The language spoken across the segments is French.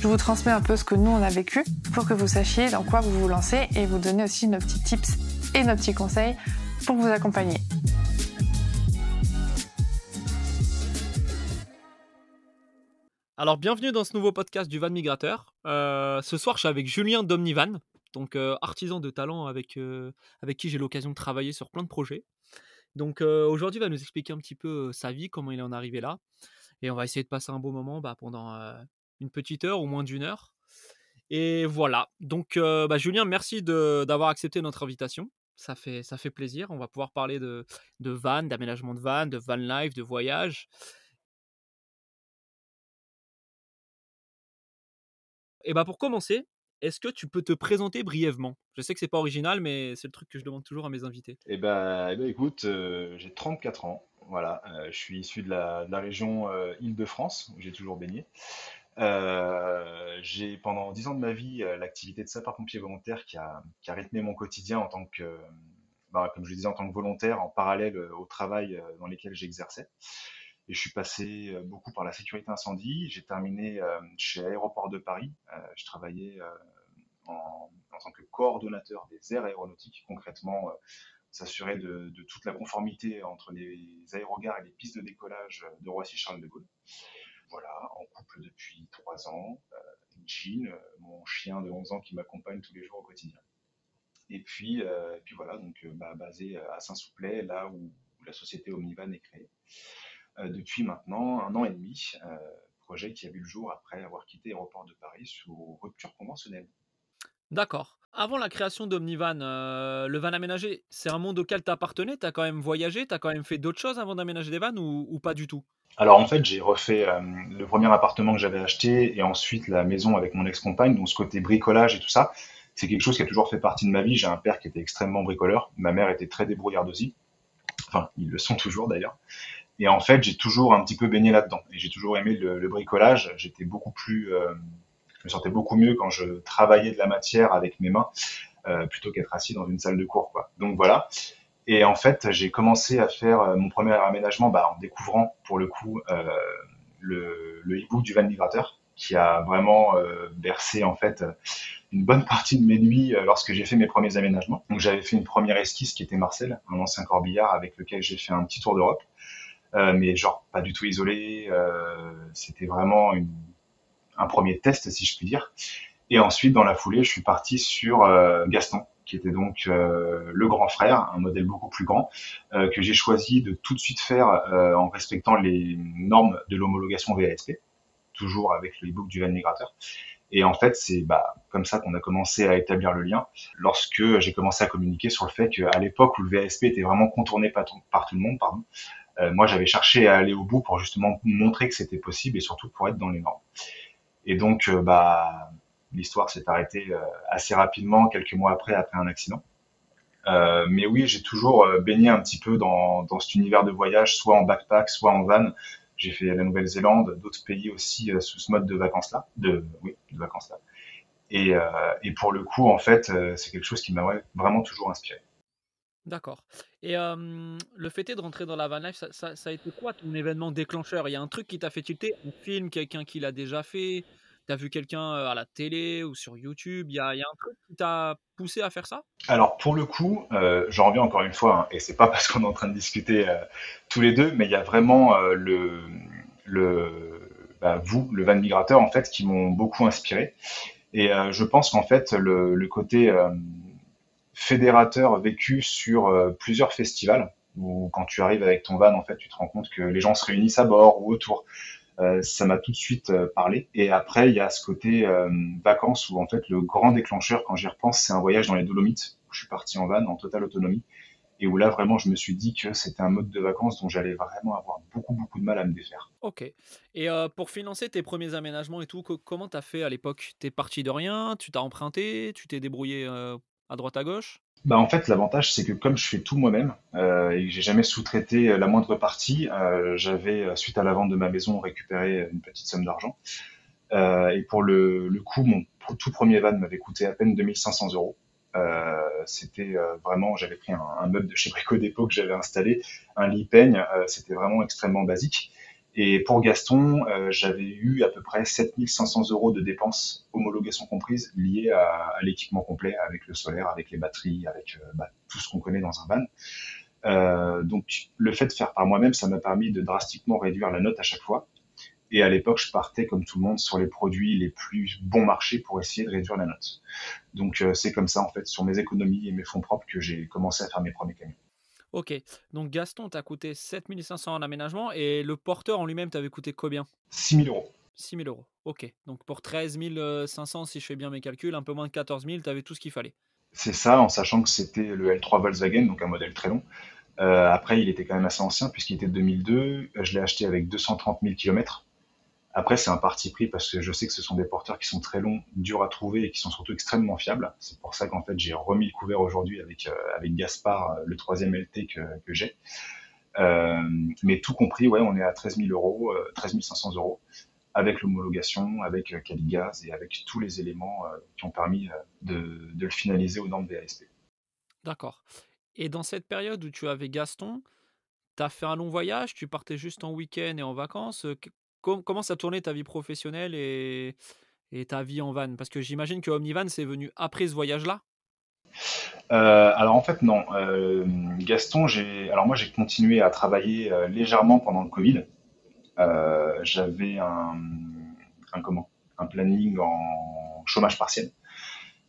Je vous transmets un peu ce que nous on a vécu pour que vous sachiez dans quoi vous vous lancez et vous donner aussi nos petits tips et nos petits conseils pour vous accompagner. Alors, bienvenue dans ce nouveau podcast du Van Migrateur. Euh, ce soir, je suis avec Julien d'Omnivan, donc euh, artisan de talent avec, euh, avec qui j'ai l'occasion de travailler sur plein de projets. Donc, aujourd'hui, il va nous expliquer un petit peu sa vie, comment il en est arrivé là. Et on va essayer de passer un beau moment bah, pendant une petite heure ou moins d'une heure. Et voilà. Donc, bah, Julien, merci d'avoir accepté notre invitation. Ça fait, ça fait plaisir. On va pouvoir parler de, de van, d'aménagement de van, de van life, de voyage. Et bah pour commencer, est-ce que tu peux te présenter brièvement? Je sais que c'est pas original, mais c'est le truc que je demande toujours à mes invités. Eh bah, eh ben, écoute, euh, j'ai 34 ans. Voilà, euh, je suis issu de la, région euh, Île-de-France, où j'ai toujours baigné. J'ai pendant 10 ans de ma vie l'activité de sapeur-pompier volontaire qui a, qui rythmé mon quotidien en tant que, bah, comme je le disais, en tant que volontaire en parallèle au travail dans lesquels j'exerçais. Et je suis passé euh, beaucoup par la sécurité incendie. J'ai terminé euh, chez Aéroport de Paris. Euh, je travaillais en, tant que coordonnateur des aires aéronautiques. Concrètement, s'assurer de, toute la conformité entre les aérogares et les pistes de décollage de Roissy-Charles de Gaulle. Voilà, en couple depuis trois ans. Jean, mon chien de 11 ans qui m'accompagne tous les jours au quotidien. Et puis, puis voilà, donc bah, basé à Saint-Souplet, là où, la société Omnivan est créée. Euh, depuis maintenant un an et demi. Euh, projet qui a vu le jour après avoir quitté Aéroport de Paris sous rupture conventionnelle. D'accord. Avant la création d'Omnivan, euh, le van aménagé, c'est un monde auquel tu appartenais Tu as quand même voyagé Tu as quand même fait d'autres choses avant d'aménager des vannes ou, pas du tout? Alors en fait, j'ai refait le premier appartement que j'avais acheté et ensuite la maison avec mon ex-compagne. Donc ce côté bricolage et tout ça, c'est quelque chose qui a toujours fait partie de ma vie. J'ai un père qui était extrêmement bricoleur. Ma mère était très débrouillarde aussi. Enfin, ils le sont toujours d'ailleurs. Et en fait, j'ai toujours un petit peu baigné là-dedans. Et j'ai toujours aimé le, bricolage. J'étais beaucoup plus, euh, me sentais beaucoup mieux quand je travaillais de la matière avec mes mains, euh, plutôt qu'être assis dans une salle de cours. Donc voilà. Et en fait, j'ai commencé à faire euh, mon premier aménagement bah, en découvrant, pour le coup, le, le e-book du van migrateur, qui a vraiment bercé en fait une bonne partie de mes nuits lorsque j'ai fait mes premiers aménagements. Donc j'avais fait une première esquisse qui était Marcel, un ancien corbillard avec lequel j'ai fait un petit tour d'Europe. Euh, mais genre pas du tout isolé. Euh, c'était vraiment un premier test, si je puis dire. Et ensuite, dans la foulée, je suis parti sur euh, Gaston, qui était donc le grand frère, un modèle beaucoup plus grand, que j'ai choisi de tout de suite faire en respectant les normes de l'homologation VASP, toujours avec le e-book du van migrateur. Et en fait, c'est bah, comme ça qu'on a commencé à établir le lien, lorsque j'ai commencé à communiquer sur le fait qu'à l'époque où le VASP était vraiment contourné par tout, par tout le monde, pardon, euh, moi, j'avais cherché à aller au bout pour justement montrer que c'était possible et surtout pour être dans les normes. Et donc, euh, bah, l'histoire s'est arrêtée euh, assez rapidement, quelques mois après, après un accident. Euh, mais oui, j'ai toujours baigné un petit peu dans, dans cet univers de voyage, soit en backpack, soit en van. J'ai fait la Nouvelle-Zélande, d'autres pays aussi sous ce mode de vacances-là, de oui, de vacances-là. Et, et, pour le coup, en fait, c'est quelque chose qui m'a vraiment toujours inspiré. D'accord. Et le fait de rentrer dans la van life, ça, ça, a été quoi ton événement déclencheur? Il y a un truc qui t'a fait tilter, un film, quelqu'un qui l'a déjà fait, tu as vu quelqu'un à la télé ou sur YouTube, il y a, un truc qui t'a poussé à faire ça? Alors pour le coup, j'en reviens encore une fois, hein, et c'est pas parce qu'on est en train de discuter tous les deux, mais il y a vraiment le, bah, vous, le van migrateur en fait, qui m'ont beaucoup inspiré. Et je pense qu'en fait le, côté fédérateur vécu sur plusieurs festivals où quand tu arrives avec ton van, en fait, tu te rends compte que les gens se réunissent à bord ou autour. Euh, ça m'a tout de suite euh, parlé. Et après, il y a ce côté vacances où en fait le grand déclencheur, quand j'y repense, c'est un voyage dans les Dolomites où je suis parti en van en totale autonomie et où là vraiment je me suis dit que c'était un mode de vacances dont j'allais vraiment avoir beaucoup beaucoup de mal à me défaire. Ok. Et pour financer tes premiers aménagements et tout, comment t'as fait à l'époque? T'es parti de rien? Tu t'as emprunté? Tu t'es débrouillé à droite à gauche? Bah en fait, l'avantage, c'est que comme je fais tout moi-même euh, et que j'ai jamais sous-traité la moindre partie, euh, j'avais, euh, suite à la vente de ma maison, récupéré une petite somme d'argent. Euh, et pour le, le coup, mon tout premier van m'avait coûté à peine 2500 euros. Euh, c'était euh, vraiment, j'avais pris un, un, meuble de chez Brico Dépôt que j'avais installé, un lit peigne, c'était vraiment extrêmement basique. Et pour Gaston, euh, j'avais eu à peu près 7500 euros de dépenses, homologation comprise, liées à, l'équipement complet, avec le solaire, avec les batteries, avec euh, bah, tout ce qu'on connaît dans un van. Euh, donc le fait de faire par moi-même, ça m'a permis de drastiquement réduire la note à chaque fois. Et à l'époque, je partais comme tout le monde sur les produits les plus bons marchés pour essayer de réduire la note. Donc c'est comme ça en fait, sur mes économies et mes fonds propres, que j'ai commencé à faire mes premiers camions. Ok, donc Gaston t'a coûté 7500 en aménagement et le porteur en lui-même t'avait coûté combien? 6000 euros. 6000 euros, ok. Donc pour 13 500, si je fais bien mes calculs, un peu moins de 14 000, t'avais tout ce qu'il fallait. C'est ça, en sachant que c'était le L3 Volkswagen, donc un modèle très long. Euh, après, il était quand même assez ancien puisqu'il était de 2002. Je l'ai acheté avec 230 000 km. Après, c'est un parti pris parce que je sais que ce sont des porteurs qui sont très longs, durs à trouver et qui sont surtout extrêmement fiables. C'est pour ça qu'en fait, j'ai remis le couvert aujourd'hui avec, euh, avec Gaspard, euh, le troisième LT que, que j'ai. Euh, mais tout compris, ouais, on est à 13 000 euros, 13 500 euros avec l'homologation, avec Caligaz et avec tous les éléments qui ont permis de, de le finaliser aux normes VASP. D'accord. Et dans cette période où tu avais Gaston, tu as fait un long voyage, tu partais juste en week-end et en vacances comment ça tournait ta vie professionnelle et, ta vie en van? Parce que j'imagine que Omnivan, c'est venu après ce voyage-là? Euh, alors en fait non, euh, Gaston, alors moi j'ai continué à travailler euh, légèrement pendant le Covid. J'avais un, un planning en chômage partiel.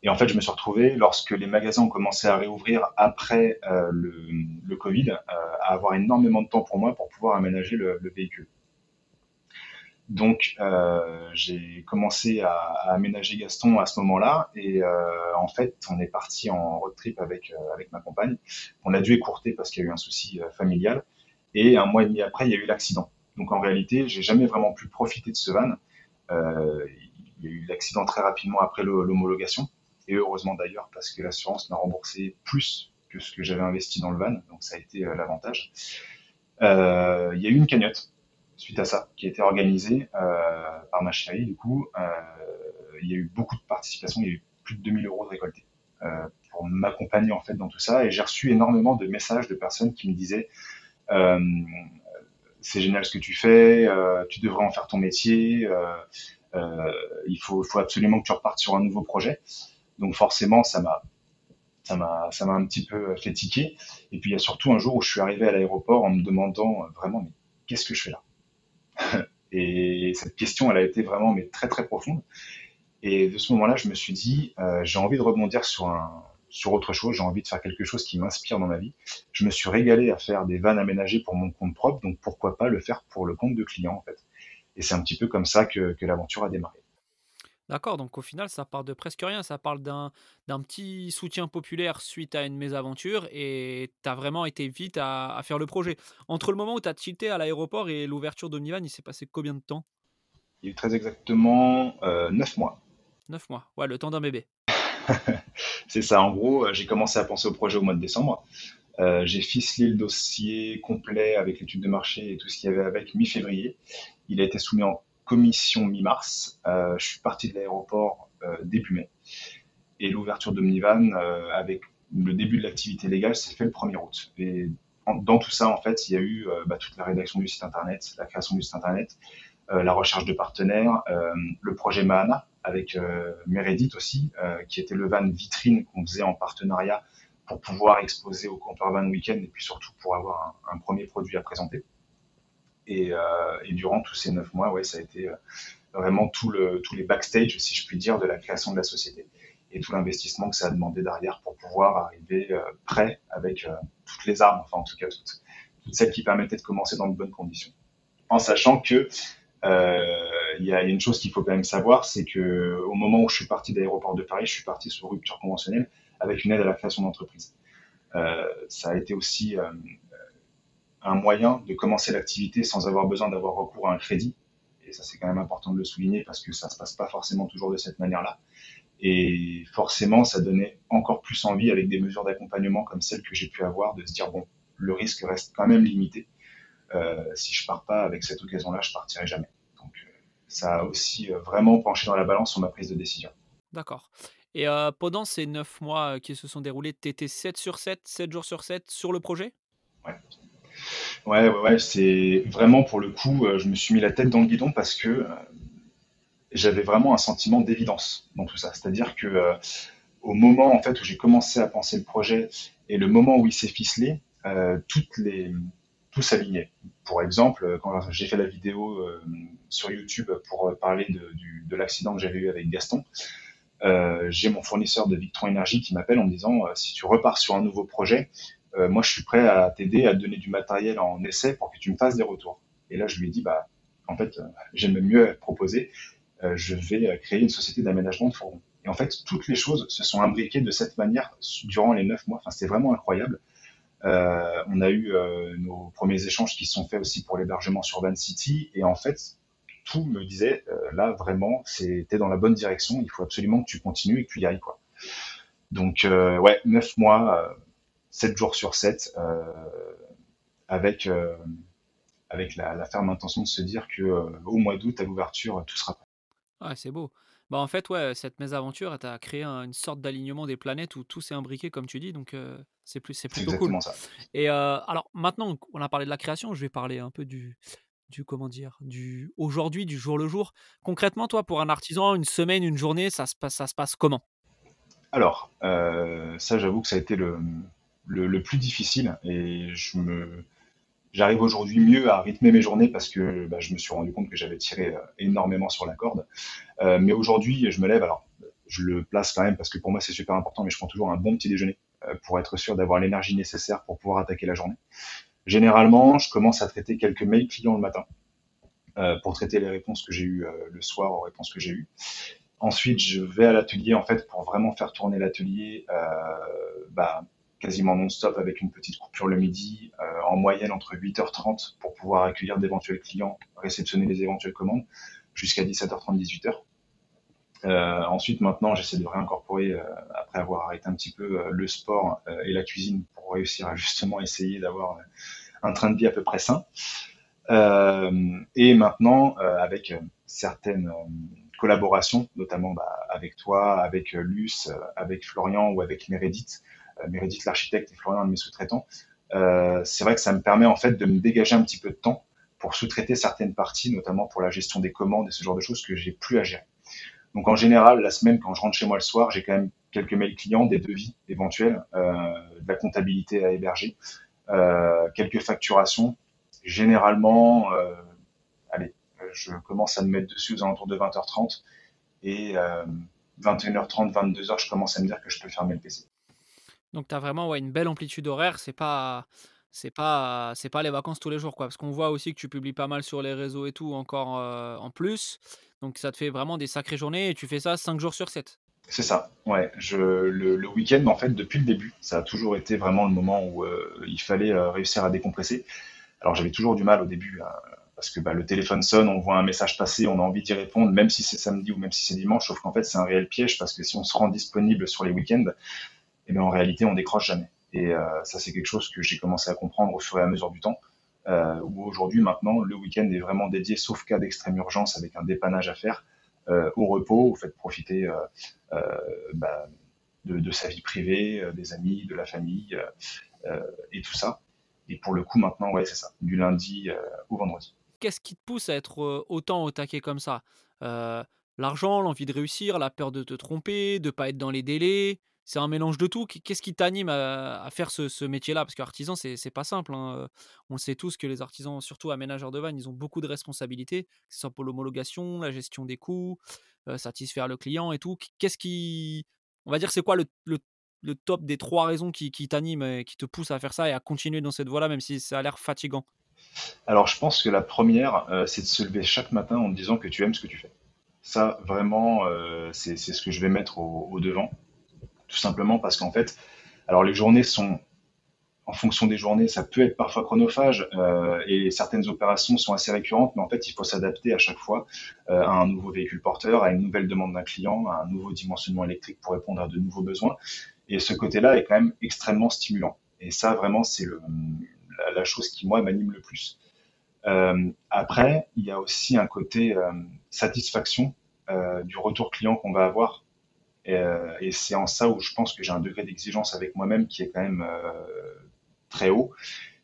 Et en fait, je me suis retrouvé, lorsque les magasins ont commencé à réouvrir après le, Covid, à avoir énormément de temps pour moi pour pouvoir aménager le véhicule. Donc, euh, j'ai commencé à, à, aménager Gaston à ce moment-là. Et euh, en fait, on est parti en road trip avec, euh, avec ma compagne. On a dû écourter parce qu'il y a eu un souci euh, familial. Et un mois et demi après, il y a eu l'accident. Donc, en réalité, j'ai jamais vraiment pu profiter de ce van. Euh, il y a eu l'accident très rapidement après l'homologation. Et heureusement d'ailleurs, parce que l'assurance m'a remboursé plus que ce que j'avais investi dans le van. Donc, ça a été l'avantage. il y a eu une cagnotte suite à ça, qui a été organisé euh, par ma chérie. Du coup, euh, il y a eu beaucoup de participation, il y a eu plus de 2000 euros de récoltés euh, pour m'accompagner en fait dans tout ça. Et j'ai reçu énormément de messages de personnes qui me disaient c'est génial ce que tu fais, tu devrais en faire ton métier, il faut, faut absolument que tu repartes sur un nouveau projet. Donc forcément, ça m'a ça m'a ça m'a un petit peu fait tiquer. Et puis il y a surtout un jour où je suis arrivé à l'aéroport en me demandant vraiment mais qu'est-ce que je fais là? et cette question, elle a été vraiment mais très très profonde. Et de ce moment-là, je me suis dit, euh, j'ai envie de rebondir sur un, sur autre chose. J'ai envie de faire quelque chose qui m'inspire dans ma vie. Je me suis régalé à faire des vannes aménagées pour mon compte propre, donc pourquoi pas le faire pour le compte de client en fait. Et c'est un petit peu comme ça que, que l'aventure a démarré. D'accord, donc au final, ça part de presque rien. Ça parle d'un, petit soutien populaire suite à une mésaventure et tu as vraiment été vite à, faire le projet. Entre le moment où tu as tilté à l'aéroport et l'ouverture d'Omnivan, il s'est passé combien de temps? Il y a eu très exactement euh, 9 mois. 9 mois, ouais, le temps d'un bébé. C'est ça, en gros, euh, j'ai commencé à penser au projet au mois de décembre. Euh, j'ai ficelé le dossier complet avec l'étude de marché et tout ce qu'il y avait avec mi-février. Il a été soumis en commission mi-mars. Euh, je suis parti de l'aéroport euh, début mai. Et l'ouverture d'Omnivan, euh, avec le début de l'activité légale s'est fait le 1er août. Et dans tout ça, en fait, il y a eu bah, toute la rédaction du site internet, la création du site internet, la recherche de partenaires, le projet Mahana avec Meredith aussi, qui était le van vitrine qu'on faisait en partenariat pour pouvoir exposer au comptoir van week-end et puis surtout pour avoir un, premier produit à présenter. Et, et, durant tous ces neuf mois, ouais, ça a été vraiment tout le, tous les backstage, si je puis dire, de la création de la société et tout l'investissement que ça a demandé derrière pour pouvoir arriver euh, prêt avec euh, toutes les armes, enfin en tout cas toutes, celles qui permettaient de commencer dans de bonnes conditions. En sachant que euh, il y a une chose qu'il faut quand même savoir, c'est que au moment où je suis parti d'aéroport de Paris, je suis parti sur rupture conventionnelle avec une aide à la création d'entreprise. Euh, ça a été aussi euh, un moyen de commencer l'activité sans avoir besoin d'avoir recours à un crédit. Et ça, c'est quand même important de le souligner parce que ça se passe pas forcément toujours de cette manière-là. Et forcément, ça donnait encore plus envie avec des mesures d'accompagnement comme celles que j'ai pu avoir de se dire, bon, le risque reste quand même limité. Euh, si je pars pas avec cette occasion-là, je partirai jamais. Donc, euh, ça a aussi euh, vraiment penché dans la balance sur ma prise de décision. D'accord. Et pendant ces neuf mois qui se sont déroulés, tu étais 7 sur 7, 7 jours sur 7 sur le projet? Ouais. Ouais, ouais, c'est vraiment pour le coup, je me suis mis la tête dans le guidon parce que j'avais vraiment un sentiment d'évidence dans tout ça. C'est-à-dire que euh, au moment en fait où j'ai commencé à penser le projet et le moment où il s'est ficelé, euh, tout s'alignait. Pour exemple, quand j'ai fait la vidéo euh, sur YouTube pour parler de, l'accident que j'avais eu avec Gaston, euh, j'ai mon fournisseur de Victron Énergie qui m'appelle en me disant si tu repars sur un nouveau projet, moi je suis prêt à t'aider à te donner du matériel en essai pour que tu me fasses des retours. Et là je lui ai dit bah en fait j'aime mieux proposer euh, je vais euh, créer une société d'aménagement de fourgons. Et en fait, toutes les choses se sont imbriquées de cette manière durant les neuf mois. Enfin, c'était vraiment incroyable. Euh, on a eu euh, nos premiers échanges qui se sont faits aussi pour l'hébergement sur Van City. Et en fait, tout me disait, euh, là, vraiment, c'était dans la bonne direction. Il faut absolument que tu continues et que tu y ailles. Quoi. Donc, ouais, neuf mois, sept jours sur sept, avec, avec la, la, ferme intention de se dire que au mois d'août, à l'ouverture, tout sera prêt. Ouais, c'est beau. Bah, en fait, ouais, cette mésaventure, elle t'a créé une sorte d'alignement des planètes où tout s'est imbriqué, comme tu dis, donc c'est plus, c'est plutôt cool. ça. Et alors, maintenant on a parlé de la création, je vais parler un peu du, du comment dire, du aujourd'hui, du jour le jour. Concrètement, toi, pour un artisan, une semaine, une journée, ça se passe, ça se passe comment? Alors, ça, j'avoue que ça a été le, le, plus difficile et je me, J'arrive aujourd'hui mieux à rythmer mes journées parce que bah, je me suis rendu compte que j'avais tiré euh, énormément sur la corde. Euh, mais aujourd'hui, je me lève, alors je le place quand même parce que pour moi c'est super important, mais je prends toujours un bon petit déjeuner euh, pour être sûr d'avoir l'énergie nécessaire pour pouvoir attaquer la journée. Généralement, je commence à traiter quelques mails clients le matin pour traiter les réponses que j'ai eues le soir aux réponses que j'ai eues. Ensuite, je vais à l'atelier en fait pour vraiment faire tourner l'atelier. Bah, quasiment non-stop avec une petite coupure le midi, euh, en moyenne entre 8h30 pour pouvoir accueillir d'éventuels clients, réceptionner les éventuelles commandes, jusqu'à 17h30, 18h. Euh, ensuite, maintenant, j'essaie de réincorporer, euh, après avoir arrêté un petit peu le sport et la cuisine, pour réussir à justement essayer d'avoir un train de vie à peu près sain. et maintenant, avec certaines collaborations, notamment bah, avec toi, avec Luce, avec Florian ou avec Meredith, euh, Meredith l'architecte et Florian, un de mes sous-traitants, euh, c'est vrai que ça me permet en fait de me dégager un petit peu de temps pour sous-traiter certaines parties, notamment pour la gestion des commandes et ce genre de choses que j'ai plus à gérer. Donc en général, la semaine, quand je rentre chez moi le soir, j'ai quand même quelques mails clients, des devis éventuels, euh, de la comptabilité à héberger, euh, quelques facturations. Généralement, euh, allez, je commence à me mettre dessus aux alentours de 20h30 et 21h30, 22h, je commence à me dire que je peux fermer le PC. Donc tu as vraiment ouais, une belle amplitude horaire, c'est pas c'est pas c'est pas les vacances tous les jours quoi parce qu'on voit aussi que tu publies pas mal sur les réseaux et tout encore euh, en plus. Donc ça te fait vraiment des sacrées journées et tu fais ça 5 jours sur 7. C'est ça. Ouais, je le, week-end en fait depuis le début, ça a toujours été vraiment le moment où euh, il fallait euh, réussir à décompresser. Alors j'avais toujours du mal au début parce que bah, le téléphone sonne, on voit un message passer, on a envie d'y répondre, même si c'est samedi ou même si c'est dimanche, sauf qu'en fait c'est un réel piège parce que si on se rend disponible sur les week-ends, et bien en réalité, on décroche jamais. Et euh, ça, c'est quelque chose que j'ai commencé à comprendre au fur et à mesure du temps. Euh, où aujourd'hui, maintenant, le week-end est vraiment dédié, sauf cas d'extrême urgence, avec un dépannage à faire, euh, au repos. Vous faites profiter euh, euh, bah, de, sa vie privée, des amis, de la famille et tout ça. Et pour le coup, maintenant, ouais, c'est ça, du lundi au vendredi. Qu'est-ce qui te pousse à être autant au taquet comme ça? L'argent, l'envie de réussir, la peur de te tromper, de pas être dans les délais? C'est un mélange de tout. Qu'est-ce qui t'anime à, faire ce, métier-là? Parce qu'artisan, c'est, c'est pas simple. Hein. On sait tous que les artisans, surtout aménageurs de vannes, ils ont beaucoup de responsabilités, que ce pour l'homologation, la gestion des coûts, satisfaire le client et tout. Qu'est-ce qui. On va dire, c'est quoi le, top des trois raisons qui, t'animent et qui te poussent à faire ça et à continuer dans cette voie-là, même si ça a l'air fatigant? Alors, je pense que la première, c'est de se lever chaque matin en disant que tu aimes ce que tu fais. Ça, vraiment, c'est, ce que je vais mettre au devant tout simplement parce qu'en fait, alors les journées sont en fonction des journées, ça peut être parfois chronophage euh, et certaines opérations sont assez récurrentes, mais en fait, il faut s'adapter à chaque fois euh, à un nouveau véhicule porteur, à une nouvelle demande d'un client, à un nouveau dimensionnement électrique pour répondre à de nouveaux besoins. Et ce côté-là est quand même extrêmement stimulant. Et ça, vraiment, c'est la, chose qui, moi, m'anime le plus. Euh, après, il y a aussi un côté satisfaction du retour client qu'on va avoir euh, et, c'est en ça où je pense que j'ai un degré d'exigence avec moi-même qui est quand même euh, très haut.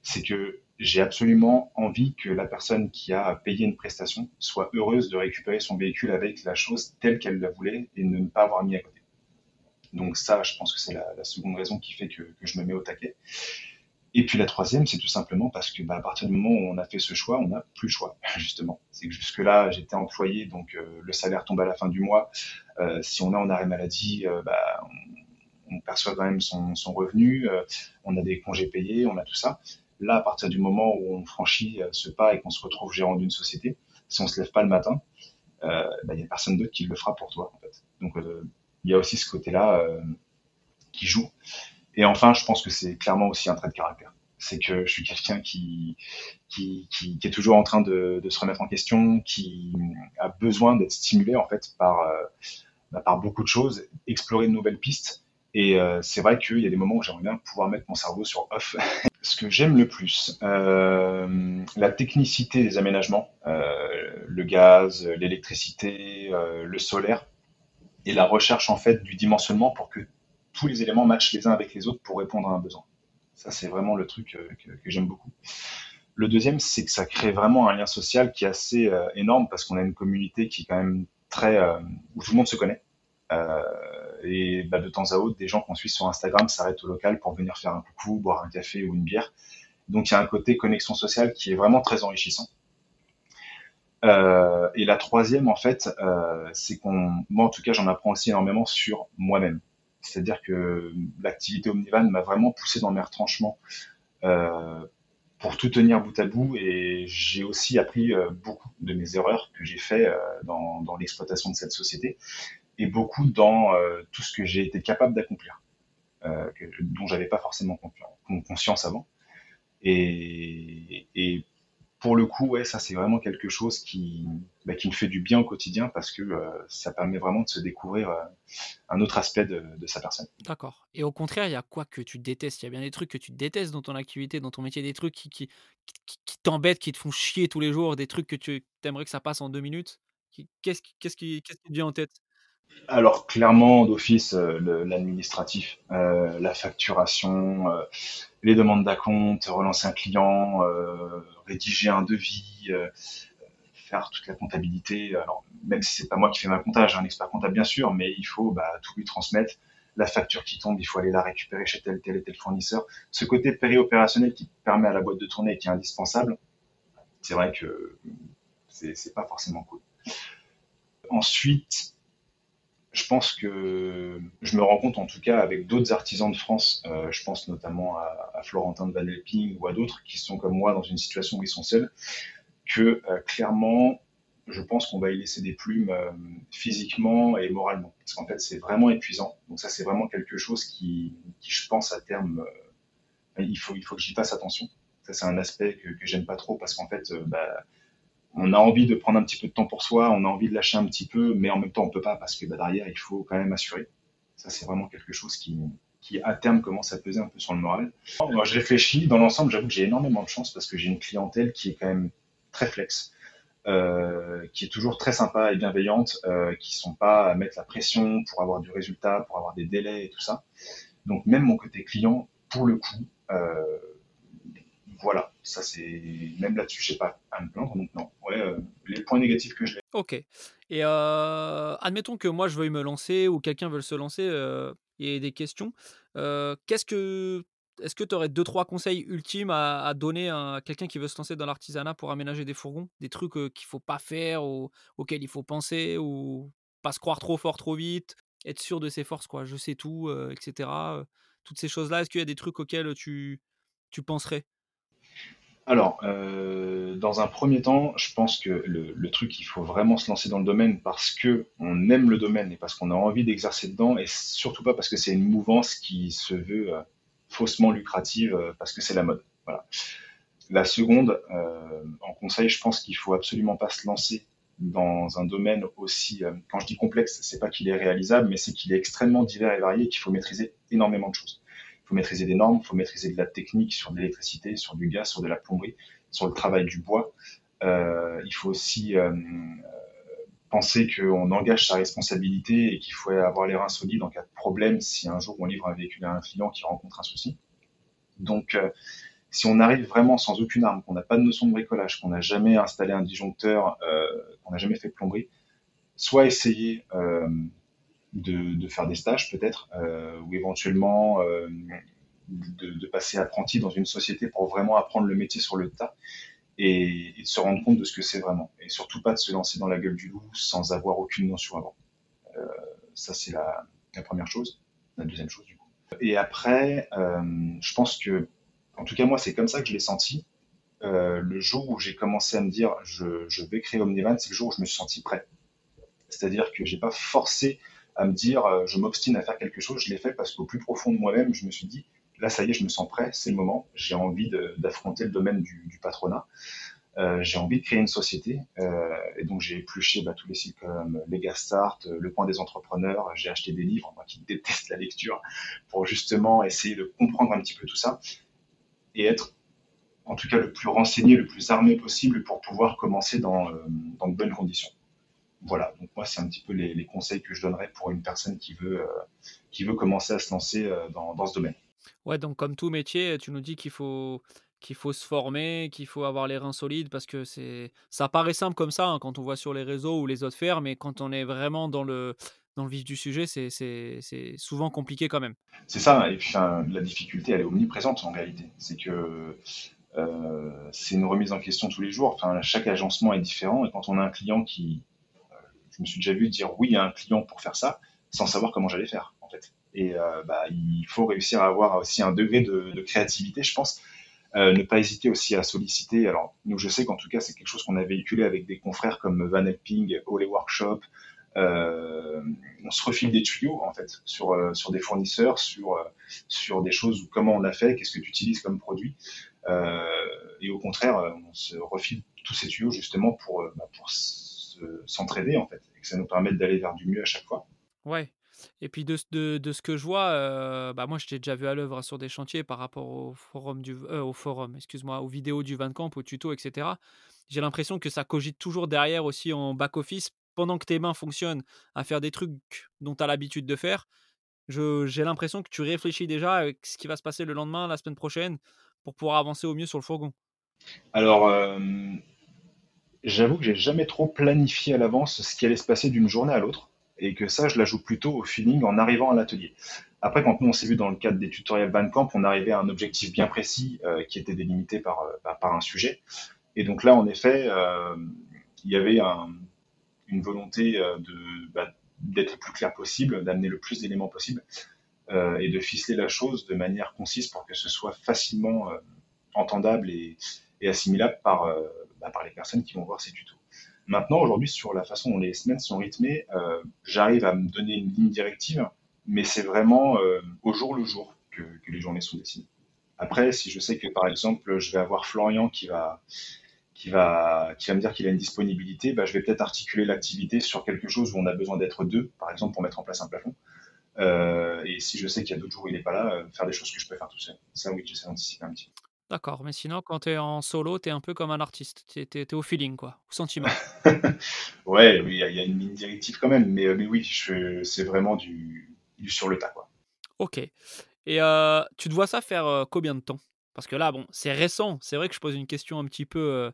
C'est que j'ai absolument envie que la personne qui a payé une prestation soit heureuse de récupérer son véhicule avec la chose telle qu'elle la voulait et ne pas avoir mis à côté. Donc ça, je pense que c'est la, seconde raison qui fait que, que, je me mets au taquet. Et puis la troisième, c'est tout simplement parce que bah, à partir du moment où on a fait ce choix, on n'a plus le choix, justement. C'est que jusque-là, j'étais employé, donc euh, le salaire tombe à la fin du mois. Euh, si on est en arrêt maladie, euh, bah, on, perçoit quand même son, revenu, on a des congés payés, on a tout ça. Là, à partir du moment où on franchit ce pas et qu'on se retrouve gérant d'une société, si on se lève pas le matin, bah, il n'y a personne d'autre qui le fera pour toi. En fait. Donc il y a aussi ce côté-là qui joue. Et enfin, je pense que c'est clairement aussi un trait de caractère. C'est que je suis quelqu'un qui, qui, qui, est toujours en train de, se remettre en question, qui a besoin d'être stimulé en fait par, euh, bah, par beaucoup de choses, explorer de nouvelles pistes. Et euh, c'est vrai qu'il y a des moments où j'aimerais bien pouvoir mettre mon cerveau sur off. Ce que j'aime le plus, euh, la technicité des aménagements, le gaz, l'électricité, le solaire, et la recherche en fait du dimensionnement pour que tous les éléments matchent les uns avec les autres pour répondre à un besoin. Ça, c'est vraiment le truc euh, que, j'aime beaucoup. Le deuxième, c'est que ça crée vraiment un lien social qui est assez euh, énorme parce qu'on a une communauté qui est quand même très euh, où tout le monde se connaît. Et bah, de temps à autre, des gens qu'on suit sur Instagram s'arrêtent au local pour venir faire un coucou, boire un café ou une bière. Donc il y a un côté connexion sociale qui est vraiment très enrichissant. Et la troisième, en fait, c'est qu'on, moi en tout cas, j'en apprends aussi énormément sur moi-même. C'est-à-dire que l'activité Omnivan m'a vraiment poussé dans mes retranchements euh, pour tout tenir bout à bout et j'ai aussi appris euh, beaucoup de mes erreurs que j'ai fait euh, dans, l'exploitation de cette société et beaucoup dans tout ce que j'ai été capable d'accomplir, dont j'avais pas forcément conscience avant. Et pour le coup, ouais, ça c'est vraiment quelque chose qui, bah, me fait du bien au quotidien parce que euh, ça permet vraiment de se découvrir euh, un autre aspect de, sa personne. D'accord. Et au contraire, il y a quoi que tu détestes? Il y a bien des trucs que tu détestes dans ton activité, dans ton métier, des trucs qui t'embêtent, qui te font chier tous les jours, des trucs que tu aimerais que ça passe en deux minutes? Qu'est-ce qui, qu'est-ce qui, qu'est-ce qui te vient en tête? Alors clairement d'office euh, l'administratif, euh, la facturation, euh, les demandes d'acompte, relancer un client, rédiger un devis, faire toute la comptabilité. Alors même si c'est pas moi qui fais ma comptage, un expert comptable bien sûr, mais il faut bah, tout lui transmettre. La facture qui tombe, il faut aller la récupérer chez tel tel et tel fournisseur. Ce côté périopérationnel qui permet à la boîte de tourner et qui est indispensable, c'est vrai que c'est pas forcément cool. Ensuite, je pense que je me rends compte en tout cas avec d'autres artisans de France, euh, je pense notamment à, Florentin de Van Elping ou à d'autres qui sont comme moi dans une situation où ils sont seuls, que euh, clairement, je pense qu'on va y laisser des plumes euh, physiquement et moralement. Parce qu'en fait, c'est vraiment épuisant. Donc ça, c'est vraiment quelque chose qui, qui je pense, à terme, il, faut, il faut que j'y fasse attention. Ça, c'est un aspect que, j'aime pas trop parce qu'en fait, bah, on a envie de prendre un petit peu de temps pour soi, on a envie de lâcher un petit peu, mais en même temps on peut pas parce que bah, derrière il faut quand même assurer. Ça c'est vraiment quelque chose qui, qui à terme commence à peser un peu sur le moral. Moi je réfléchis, dans l'ensemble j'avoue que j'ai énormément de chance parce que j'ai une clientèle qui est quand même très flex. qui est toujours très sympa et bienveillante, qui sont pas à mettre la pression pour avoir du résultat, pour avoir des délais et tout ça. Donc même mon côté client, pour le coup, voilà, ça c'est même là-dessus, je sais pas à me plaindre. Donc non, ouais, euh, les points négatifs que j'ai. Ok. Et euh, admettons que moi je veuille me lancer ou quelqu'un veut se lancer euh, et des questions. Qu'est-ce que est-ce que tu aurais deux trois conseils ultimes à, donner à quelqu'un qui veut se lancer dans l'artisanat pour aménager des fourgons, des trucs qu'il faut pas faire, ou, auxquels il faut penser, ou pas se croire trop fort trop vite, être sûr de ses forces quoi. Je sais tout, etc. Toutes ces choses là. Est-ce qu'il y a des trucs auxquels tu tu penserais? Alors, euh, dans un premier temps, je pense que le, truc, il faut vraiment se lancer dans le domaine parce que on aime le domaine et parce qu'on a envie d'exercer dedans, et surtout pas parce que c'est une mouvance qui se veut euh, faussement lucrative euh, parce que c'est la mode. Voilà. La seconde, en conseil, je pense qu'il faut absolument pas se lancer dans un domaine aussi, quand je dis complexe, c'est pas qu'il est réalisable, mais c'est qu'il est extrêmement divers et varié et qu'il faut maîtriser énormément de choses. Il faut maîtriser des normes, il faut maîtriser de la technique sur de l'électricité, sur du gaz, sur de la plomberie, sur le travail du bois. Euh, il faut aussi euh, penser qu'on engage sa responsabilité et qu'il faut avoir les reins solides en cas de problème si un jour on livre un véhicule à un client qui rencontre un souci. Donc, euh, si on arrive vraiment sans aucune arme, qu'on n'a pas de notion de bricolage, qu'on n'a jamais installé un disjoncteur, euh, qu'on n'a jamais fait de plomberie, soit essayer de, faire des stages peut-être, euh, ou éventuellement euh, de, passer apprenti dans une société pour vraiment apprendre le métier sur le tas et, de se rendre compte de ce que c'est vraiment. Et surtout pas de se lancer dans la gueule du loup sans avoir aucune notion avant. Euh, ça, c'est la, première chose. La deuxième chose, du coup. Et après, je pense que, en tout cas, moi, c'est comme ça que je l'ai senti. le jour où j'ai commencé à me dire je, je vais créer Omnivan, c'est le jour où je me suis senti prêt. C'est-à-dire que j'ai pas forcé à me dire euh, je m'obstine à faire quelque chose, je l'ai fait parce qu'au plus profond de moi-même, je me suis dit là ça y est, je me sens prêt, c'est le moment, j'ai envie d'affronter le domaine du, patronat. Euh, j'ai envie de créer une société euh, et donc j'ai épluché bah, tous les sites comme Legastart, Le Point des entrepreneurs, j'ai acheté des livres, moi qui déteste la lecture, pour justement essayer de comprendre un petit peu tout ça et être en tout cas le plus renseigné, le plus armé possible pour pouvoir commencer dans, dans de bonnes conditions voilà, donc moi, c'est un petit peu les, conseils que je donnerais pour une personne qui veut, euh, qui veut commencer à se lancer euh, dans, ce domaine. Ouais, donc comme tout métier, tu nous dis qu'il faut, qu'il faut se former, qu'il faut avoir les reins solides parce que c'est ça paraît simple comme ça hein, quand on voit sur les réseaux ou les autres faire, mais quand on est vraiment dans le, dans le vif du sujet, c'est, c'est, souvent compliqué quand même. C'est ça, et puis la difficulté, elle est omniprésente en réalité. C'est que euh, c'est une remise en question tous les jours. Enfin, chaque agencement est différent, et quand on a un client qui, je me suis déjà vu dire oui à un client pour faire ça, sans savoir comment j'allais faire, en fait. Et euh, bah, il faut réussir à avoir aussi un degré de, créativité, je pense. Euh, ne pas hésiter aussi à solliciter. Alors, nous, je sais qu'en tout cas, c'est quelque chose qu'on a véhiculé avec des confrères comme Van Helping, Ole Workshop. Euh, on se refile des tuyaux, en fait, sur, sur des fournisseurs, sur, sur des choses, comment on l'a fait, qu'est-ce que tu utilises comme produit. et au contraire, on se refile tous ces tuyaux justement pour, bah, pour s'entraider en fait, et que ça nous permette d'aller vers du mieux à chaque fois. Ouais. Et puis de, de, de ce que je vois, euh, bah moi je t'ai déjà vu à l'œuvre sur des chantiers par rapport au forum du euh, au forum, excuse-moi, aux vidéos du Van Camp, aux tutos, etc. J'ai l'impression que ça cogite toujours derrière aussi en back office pendant que tes mains fonctionnent à faire des trucs dont tu as l'habitude de faire. J'ai l'impression que tu réfléchis déjà avec ce qui va se passer le lendemain, la semaine prochaine, pour pouvoir avancer au mieux sur le fourgon. Alors, euh, J'avoue que j'ai jamais trop planifié à l'avance ce qui allait se passer d'une journée à l'autre, et que ça, je la joue plutôt au feeling en arrivant à l'atelier. Après, quand nous on s'est vu dans le cadre des tutoriels Bandcamp, on arrivait à un objectif bien précis euh, qui était délimité par, euh, bah, par un sujet. Et donc là, en effet, euh, il y avait une volonté bah, d'être le plus clair possible, d'amener le plus d'éléments possible, et de ficeler la chose de manière concise pour que ce soit facilement entendable et assimilable par par les personnes qui vont voir ces tutos. Maintenant, aujourd'hui, sur la façon dont les semaines sont rythmées, euh, j'arrive à me donner une ligne directive, mais c'est vraiment euh, au jour le jour que, les journées sont dessinées. Après, si je sais que par exemple, je vais avoir Florian qui va, qui va, qui va me dire qu'il a une disponibilité, bah, je vais peut-être articuler l'activité sur quelque chose où on a besoin d'être deux, par exemple, pour mettre en place un plafond. Euh, et si je sais qu'il y a d'autres jours où il n'est pas là, faire des choses que je peux faire tout seul. Ça, oui, j'essaie d'anticiper un petit peu. D'accord, mais sinon, quand tu es en solo, tu es un peu comme un artiste. Tu es, au feeling, quoi, au sentiment. ouais, il y, a une ligne directive quand même, mais, mais oui, c'est vraiment du, du, sur le tas, quoi. Ok. Et euh, tu te vois ça faire euh, combien de temps? Parce que là, bon, c'est récent. C'est vrai que je pose une question un petit peu euh,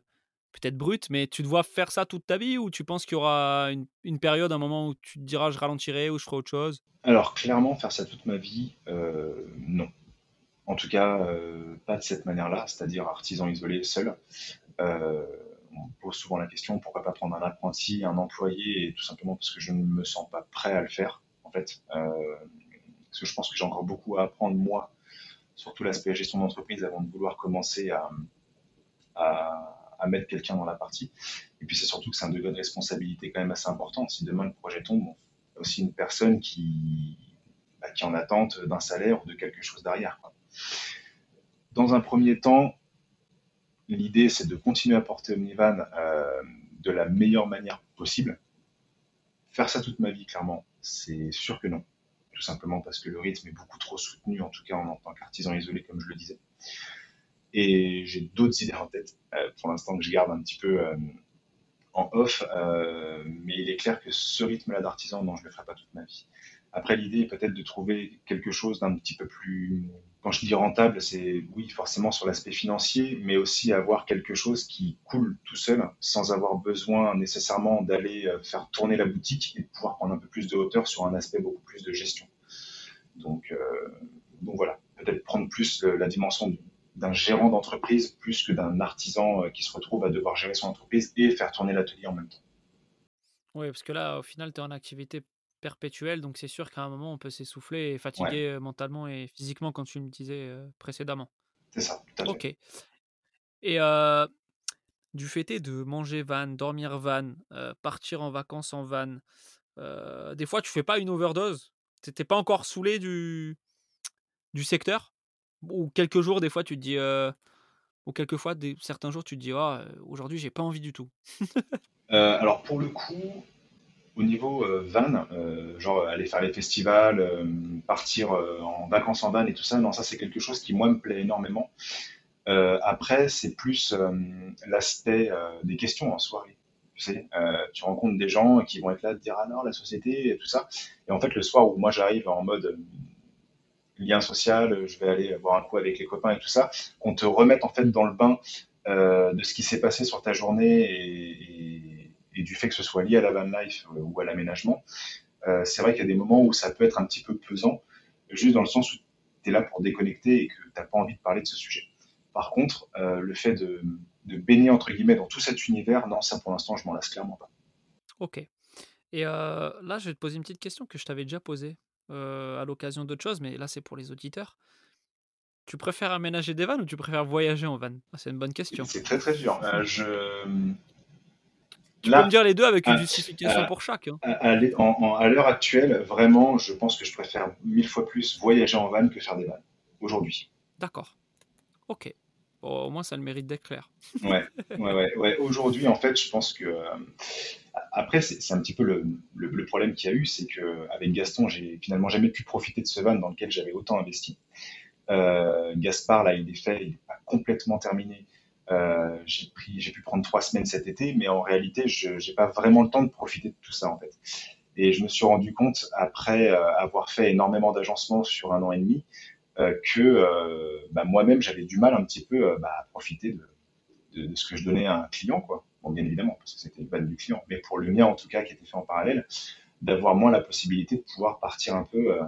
peut-être brute, mais tu te vois faire ça toute ta vie ou tu penses qu'il y aura une, une, période, un moment où tu te diras je ralentirai ou je ferai autre chose? Alors, clairement, faire ça toute ma vie, non. En tout cas, pas de cette manière-là, c'est-à-dire artisan isolé seul. on pose souvent la question pourquoi pas prendre un apprenti, un employé, et tout simplement parce que je ne me sens pas prêt à le faire, en fait parce que je pense que j'ai encore beaucoup à apprendre moi, surtout l'aspect gestion d'entreprise, avant de vouloir commencer à, mettre quelqu'un dans la partie. Et puis c'est surtout que c'est un degré de responsabilité quand même assez important. Si demain le projet tombe, aussi une personne qui, bah, qui est en attente d'un salaire ou de quelque chose derrière. Dans un premier temps, l'idée c'est de continuer à porter Omnivan euh, de la meilleure manière possible. Faire ça toute ma vie, clairement, c'est sûr que non tout simplement parce que le rythme est beaucoup trop soutenu, en tout cas en, tant qu'artisan isolé, comme je le disais. Et j'ai d'autres idées en tête, euh, pour l'instant que je garde un petit peu euh, en off, mais il est clair que ce rythme-là d'artisan, non, je ne le ferai pas toute ma vie. Après, l'idée est peut-être de trouver quelque chose d'un petit peu plus. Quand je dis rentable, c'est oui, forcément sur l'aspect financier, mais aussi avoir quelque chose qui coule tout seul, sans avoir besoin nécessairement d'aller euh, faire tourner la boutique et pouvoir prendre un peu plus de hauteur sur un aspect beaucoup plus de gestion. Donc, euh, donc voilà, peut-être prendre plus la dimension d'un gérant d'entreprise plus que d'un artisan euh, qui se retrouve à devoir gérer son entreprise et faire tourner l'atelier en même temps. Oui, parce que là, au final, tu es en activité perpétuelle, donc c'est sûr qu'à un moment, on peut s'essouffler et fatiguer mentalement et physiquement, comme tu me disais précédemment. C'est ça, Ok. Et du fait de manger van, dormir van, partir en vacances en van, des fois, tu fais pas une overdose? T'étais pas encore saoulé du, du secteur? Ou quelques jours, des fois, tu te dis. ou quelques fois, des, certains jours, tu te dis oh, aujourd'hui, j'ai pas envie du tout. Alors, pour le coup, au niveau van, genre aller faire les festivals, partir en vacances en van et tout ça, non, ça, c'est quelque chose qui, moi, me plaît énormément. après, c'est plus l'aspect des questions en soirée. Tu sais, euh, tu rencontres des gens qui vont être là, te dire ah non la société et tout ça. Et en fait le soir où moi j'arrive en mode euh, lien social, je vais aller boire un coup avec les copains et tout ça, qu'on te remette en fait dans le bain euh, de ce qui s'est passé sur ta journée et, du fait que ce soit lié à la van life ou à l'aménagement. c'est vrai qu'il y a des moments où ça peut être un petit peu pesant, juste dans le sens où tu es là pour déconnecter et que tu n'as pas envie de parler de ce sujet. Par contre, le fait de, de baigner entre guillemets dans tout cet univers, non, ça pour l'instant, je m'en lasse clairement pas. Ok. Et euh, là, je vais te poser une petite question que je t'avais déjà posée euh, à l'occasion d'autres choses, mais là, c'est pour les auditeurs. Tu préfères aménager des vannes ou tu préfères voyager en van? Ah, C'est une bonne question. C'est très très dur. Euh, je... Tu peux me dire les deux avec une justification pour chaque. Hein. À, à l'heure actuelle, vraiment, je pense que je préfère mille fois plus voyager en van que faire des vannes. Aujourd'hui. D'accord. Ok au moins, ça le mérite d'être clair. ouais, ouais, ouais, Aujourd'hui, en fait, je pense que. Euh, après, c'est un petit peu le, le, problème qu'il y a eu, c'est qu'avec Gaston, j'ai finalement jamais pu profiter de ce van dans lequel j'avais autant investi. Euh, Gaspard, là, il est fait, il n'est pas complètement terminé. Euh, j'ai pu prendre trois semaines cet été, mais en réalité, je n'ai pas vraiment le temps de profiter de tout ça, en fait. Et je me suis rendu compte, après avoir fait énormément d'agencements sur un an et demi, euh, que euh, bah, moi-même j'avais du mal un petit peu euh, bah, à profiter de, ce que je donnais à un client, quoi. Bon, bien évidemment, parce que c'était le ban du client, mais pour le mien en tout cas, qui était fait en parallèle, d'avoir moins la possibilité de pouvoir partir un peu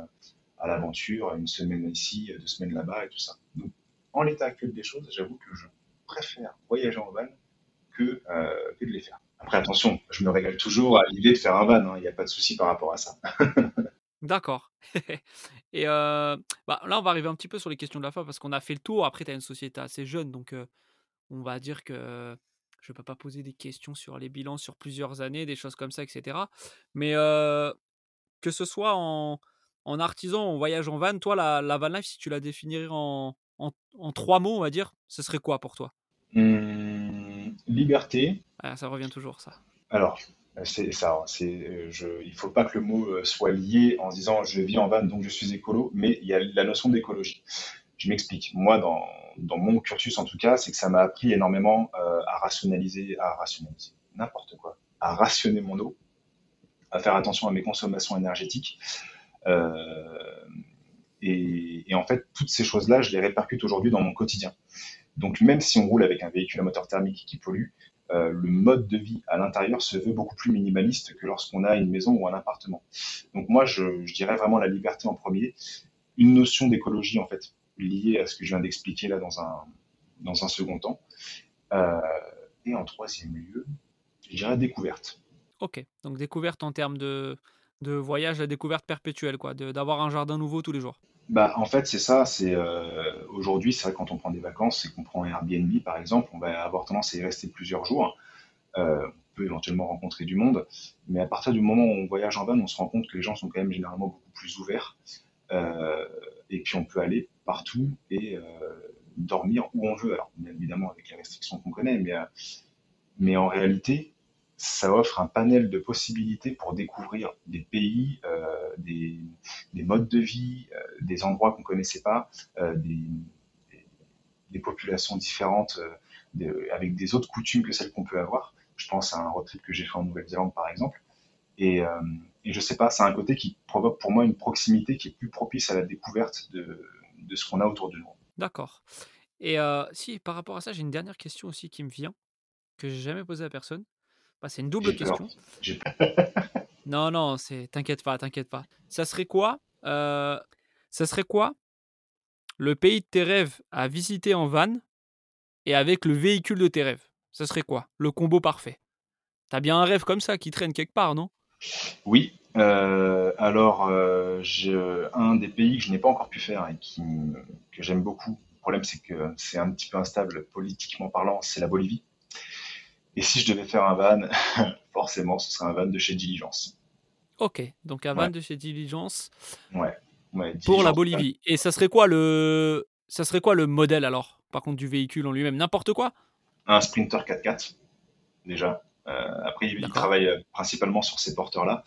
à l'aventure, une semaine ici, deux semaines là-bas et tout ça. Donc, en l'état actuel des choses, j'avoue que je préfère voyager en van que, que de les faire. Après, attention, je me régale toujours à l'idée de faire un van, hein. il n'y a pas de souci par rapport à ça. D'accord. Et bah, là, on va arriver un petit peu sur les questions de la fin parce qu'on a fait le tour. Après, tu as une société assez jeune, donc on va dire que je ne peux pas poser des questions sur les bilans sur plusieurs années, des choses comme ça, etc. Mais que ce soit en, en artisan, en voyage en van, toi, la, la van life, si tu la définirais en, en, trois mots, on va dire, ce serait quoi pour toi? Mmh, Liberté. Ah, ça revient toujours, ça. Alors, c'est ça. C'est, euh, je, il faut pas que le mot euh, soit lié en disant je vis en van donc je suis écolo, mais il y a la notion d'écologie. Je m'explique. Moi, dans, dans mon cursus en tout cas, c'est que ça m'a appris énormément euh, à rationaliser, à rationaliser n'importe quoi, à rationner mon eau, à faire attention à mes consommations énergétiques. Euh, et, et, en fait, toutes ces choses-là, je les répercute aujourd'hui dans mon quotidien. Donc même si on roule avec un véhicule à moteur thermique qui pollue, euh, le mode de vie à l'intérieur se veut beaucoup plus minimaliste que lorsqu'on a une maison ou un appartement. Donc moi, je, dirais vraiment la liberté en premier, une notion d'écologie en fait liée à ce que je viens d'expliquer là dans un, dans un second temps. Euh, et en troisième lieu, je dirais découverte. Ok, donc découverte en termes de, de voyage à découverte perpétuelle, quoi, d'avoir un jardin nouveau tous les jours. Bah, en fait, c'est ça. C'est euh, aujourd'hui, c'est vrai quand on prend des vacances et qu'on prend Airbnb, par exemple, on va avoir tendance à y rester plusieurs jours. Euh, on peut éventuellement rencontrer du monde, mais à partir du moment où on voyage en van, on se rend compte que les gens sont quand même généralement beaucoup plus ouverts. Euh, et puis on peut aller partout et euh, dormir où on veut. Alors, bien évidemment avec les restrictions qu'on connaît, mais euh, mais en réalité, ça offre un panel de possibilités pour découvrir des pays, euh, des, des, modes de vie, euh, des endroits qu'on connaissait pas, euh, des, populations différentes avec des autres coutumes que celles qu'on peut avoir. Je pense à un road trip que j'ai fait en Nouvelle-Zélande par exemple. Et, et je sais pas, c'est un côté qui provoque pour moi une proximité qui est plus propice à la découverte de, de ce qu'on a autour de nous. D'accord. Et si par rapport à ça, j'ai une dernière question aussi qui me vient que j'ai jamais posée à personne. Bah, c'est une double question. non, non, c'est t'inquiète pas, t'inquiète pas. Ça serait quoi euh, Ça serait quoi le pays de tes rêves à visiter en van et avec le véhicule de tes rêves? Ça serait quoi Le combo parfait? T'as bien un rêve comme ça qui traîne quelque part, non? Oui. Euh, alors, euh, un des pays que je n'ai pas encore pu faire et qui, que j'aime beaucoup. Le problème, c'est que c'est un petit peu instable politiquement parlant. C'est la Bolivie. Et si je devais faire un van, forcément, ce serait un van de chez Diligence. Ok, donc un van de chez Diligence. Ouais. pour la Bolivie. Et ça serait quoi le, ça serait quoi le modèle alors? Par contre, du véhicule en lui-même, n'importe quoi? Un Sprinter 4x4 déjà. Euh, après, il travaille euh, principalement sur ces porteurs-là.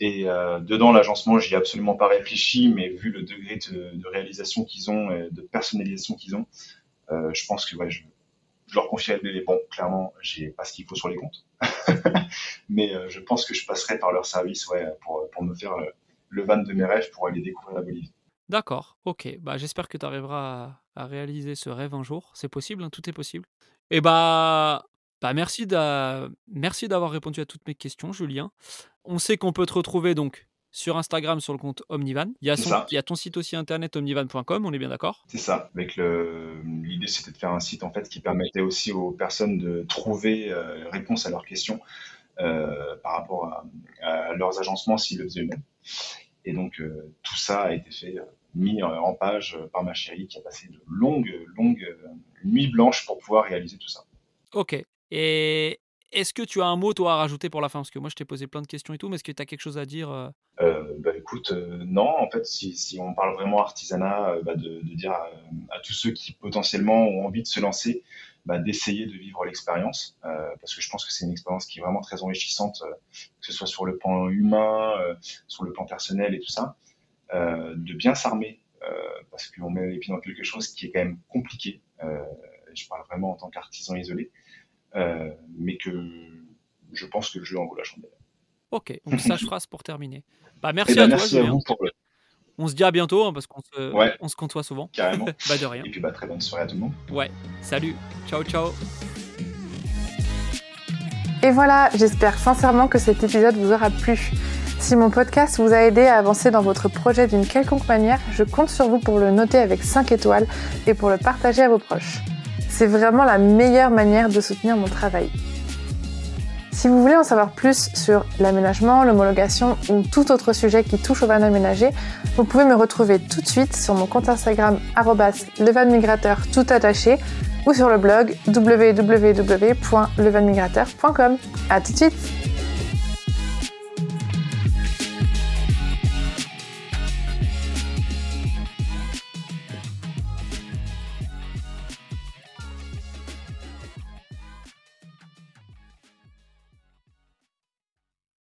Et euh, dedans, l'agencement, j'y ai absolument pas réfléchi, mais vu le degré de, de réalisation qu'ils ont et de personnalisation qu'ils ont, euh, je pense que ouais, je, je leur confierai mais bon, clairement, j'ai pas ce qu'il faut sur les comptes. mais euh, je pense que je passerai par leur service ouais, pour, pour me faire le, le, van de mes rêves pour aller découvrir la Bolivie. D'accord, ok. Bah, J'espère que tu arriveras à, réaliser ce rêve un jour. C'est possible, hein, tout est possible. Et bah, bah merci d'avoir répondu à toutes mes questions, Julien. On sait qu'on peut te retrouver donc sur Instagram sur le compte Omnivan. Il y a, son, il y a ton site aussi internet omnivan.com, on est bien d'accord? C'est ça. Avec l'idée, c'était de faire un site en fait qui permettait aussi aux personnes de trouver euh, réponse à leurs questions euh, par rapport à, à leurs agencements s'ils le faisaient eux-mêmes. Et donc euh, tout ça a été fait, mis en page par ma chérie qui a passé de longues, longues nuits blanches pour pouvoir réaliser tout ça. Ok. Et est-ce que tu as un mot, toi, à rajouter pour la fin? Parce que moi, je t'ai posé plein de questions et tout, mais est-ce que tu as quelque chose à dire euh... Euh, bah, Écoute, euh, non. En fait, si, on parle vraiment artisanat, bah, de, dire à, tous ceux qui potentiellement ont envie de se lancer, bah, d'essayer de vivre l'expérience. Parce que je pense que c'est une expérience qui est vraiment très enrichissante, que ce soit sur le plan humain, sur le plan personnel et tout ça. de bien s'armer, parce qu'on met les pieds dans quelque chose qui est quand même compliqué. je parle vraiment en tant qu'artisan isolé. Euh, mais que je pense que le jeu en vaut la chandelle. Ok, donc sage phrase pour terminer. Bah, merci eh ben, à toi, merci à vous pour le... On se dit à bientôt hein, parce qu'on se, ouais, on se côtoie souvent. Carrément. bah de rien. Et puis bah, très bonne soirée à tout le monde. Ouais, salut. Ciao, ciao. Et voilà, j'espère sincèrement que cet épisode vous aura plu. Si mon podcast vous a aidé à avancer dans votre projet d'une quelconque manière, je compte sur vous pour le noter avec 5 étoiles et pour le partager à vos proches. C'est vraiment la meilleure manière de soutenir mon travail. Si vous voulez en savoir plus sur l'aménagement, l'homologation ou tout autre sujet qui touche au van aménagé, vous pouvez me retrouver tout de suite sur mon compte Instagram levanmigrateur tout attaché ou sur le blog www.levanmigrateur.com. À tout de suite